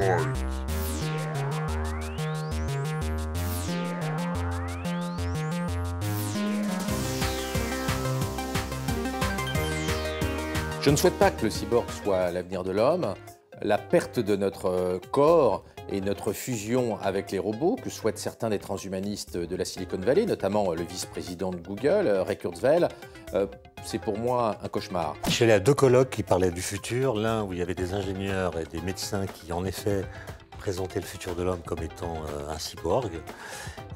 Je ne souhaite pas que le cyborg soit l'avenir de l'homme. La perte de notre corps et notre fusion avec les robots, que souhaitent certains des transhumanistes de la Silicon Valley, notamment le vice-président de Google, Ray Kurzweil, euh, c'est pour moi un cauchemar. Allé à deux colloques qui parlaient du futur, l'un où il y avait des ingénieurs et des médecins qui en effet présenter le futur de l'homme comme étant euh, un cyborg,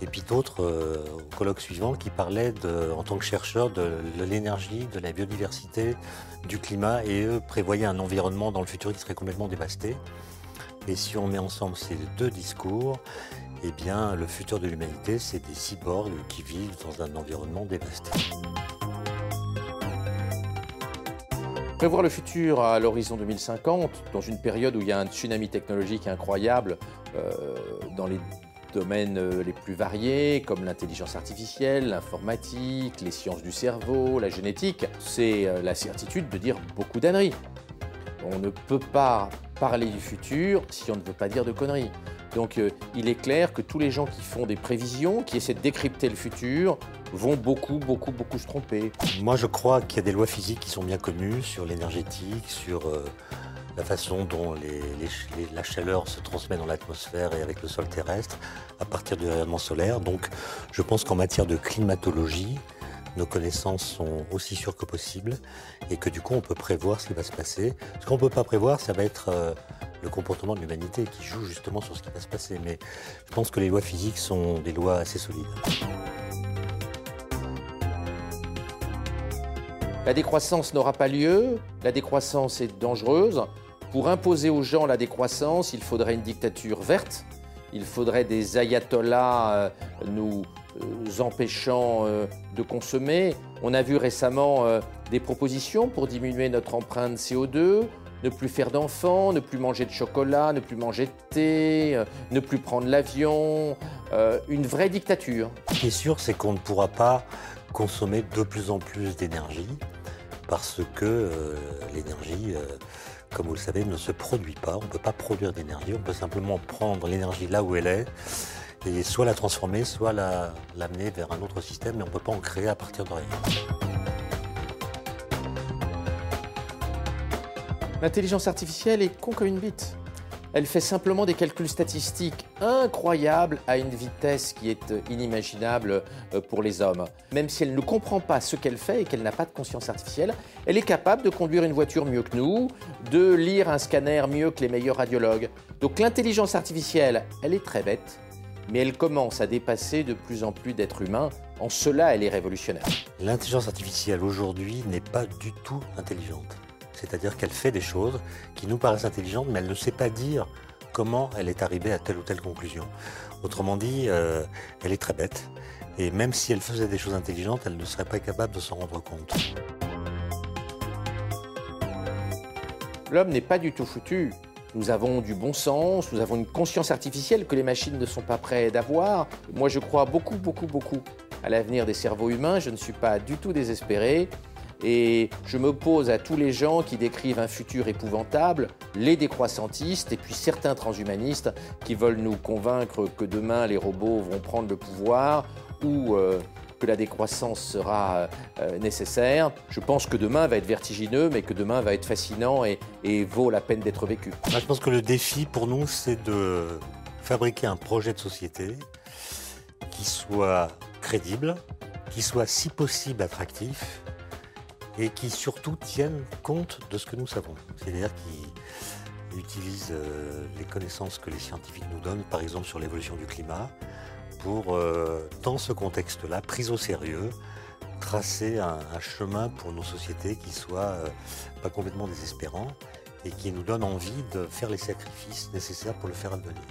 et puis d'autres euh, au colloque suivant qui parlaient en tant que chercheurs de, l'énergie, de la biodiversité, du climat, et eux prévoyaient un environnement dans le futur qui serait complètement dévasté. Et si on met ensemble ces deux discours, eh bien, le futur de l'humanité, c'est des cyborgs qui vivent dans un environnement dévasté. Prévoir le futur à l'horizon 2050, dans une période où il y a un tsunami technologique incroyable euh, dans les domaines euh, les plus variés, comme l'intelligence artificielle, l'informatique, les sciences du cerveau, la génétique, c'est euh, la certitude de dire beaucoup d'âneries. On ne peut pas parler du futur si on ne veut pas dire de conneries. Donc il est clair que tous les gens qui font des prévisions, qui essaient de décrypter le futur, vont beaucoup, beaucoup, beaucoup se tromper. Moi, je crois qu'il y a des lois physiques qui sont bien connues sur l'énergétique, sur euh, la façon dont la chaleur se transmet dans l'atmosphère et avec le sol terrestre à partir du rayonnement solaire. Donc, je pense qu'en matière de climatologie, nos connaissances sont aussi sûres que possible et que du coup, on peut prévoir ce qui va se passer. Ce qu'on ne peut pas prévoir, ça va être euh, le comportement de l'humanité qui joue justement sur ce qui va se passer. Mais je pense que les lois physiques sont des lois assez solides. La décroissance n'aura pas lieu, la décroissance est dangereuse. Pour imposer aux gens la décroissance, il faudrait une dictature verte, il faudrait des ayatollahs euh, nous euh, empêchant euh, de consommer. On a vu récemment des propositions pour diminuer notre empreinte CO2, ne plus faire d'enfants, ne plus manger de chocolat, ne plus manger de thé, ne plus prendre l'avion, une vraie dictature. Ce qui est sûr, c'est qu'on ne pourra pas consommer de plus en plus d'énergie parce que euh, l'énergie, euh, comme vous le savez, ne se produit pas. On ne peut pas produire d'énergie, on peut simplement prendre l'énergie là où elle est et soit la transformer, soit l'amener vers un autre système, mais on ne peut pas en créer à partir de rien. L'intelligence artificielle est con comme une bite. Elle fait simplement des calculs statistiques incroyables à une vitesse qui est euh, inimaginable euh, pour les hommes. Même si elle ne comprend pas ce qu'elle fait et qu'elle n'a pas de conscience artificielle, elle est capable de conduire une voiture mieux que nous, de lire un scanner mieux que les meilleurs radiologues. Donc l'intelligence artificielle, elle est très bête, mais elle commence à dépasser de plus en plus d'êtres humains. En cela, elle est révolutionnaire. L'intelligence artificielle aujourd'hui n'est pas du tout intelligente c'est-à-dire qu'elle fait des choses qui nous paraissent intelligentes, mais elle ne sait pas dire comment elle est arrivée à telle ou telle conclusion. Autrement dit, euh, elle est très bête, et même si elle faisait des choses intelligentes, elle ne serait pas capable de s'en rendre compte. L'homme n'est pas du tout foutu. Nous avons du bon sens, nous avons une conscience artificielle que les machines ne sont pas prêtes d'avoir. Moi, je crois beaucoup, beaucoup, beaucoup à l'avenir des cerveaux humains. Je ne suis pas du tout désespéré. Et je m'oppose à tous les gens qui décrivent un futur épouvantable, les décroissantistes et puis certains transhumanistes qui veulent nous convaincre que demain les robots vont prendre le pouvoir ou euh, que la décroissance sera euh, nécessaire. Je pense que demain va être vertigineux, mais que demain va être fascinant et, et vaut la peine d'être vécu. je pense que le défi pour nous, c'est de fabriquer un projet de société qui soit crédible, qui soit si possible attractif et qui surtout tiennent compte de ce que nous savons. C'est-à-dire qu'ils utilisent euh, les connaissances que les scientifiques nous donnent, par exemple sur l'évolution du climat, pour, euh, dans ce contexte-là, prise au sérieux, tracer un, chemin pour nos sociétés qui soit euh, pas complètement désespérant et qui nous donne envie de faire les sacrifices nécessaires pour le faire advenir.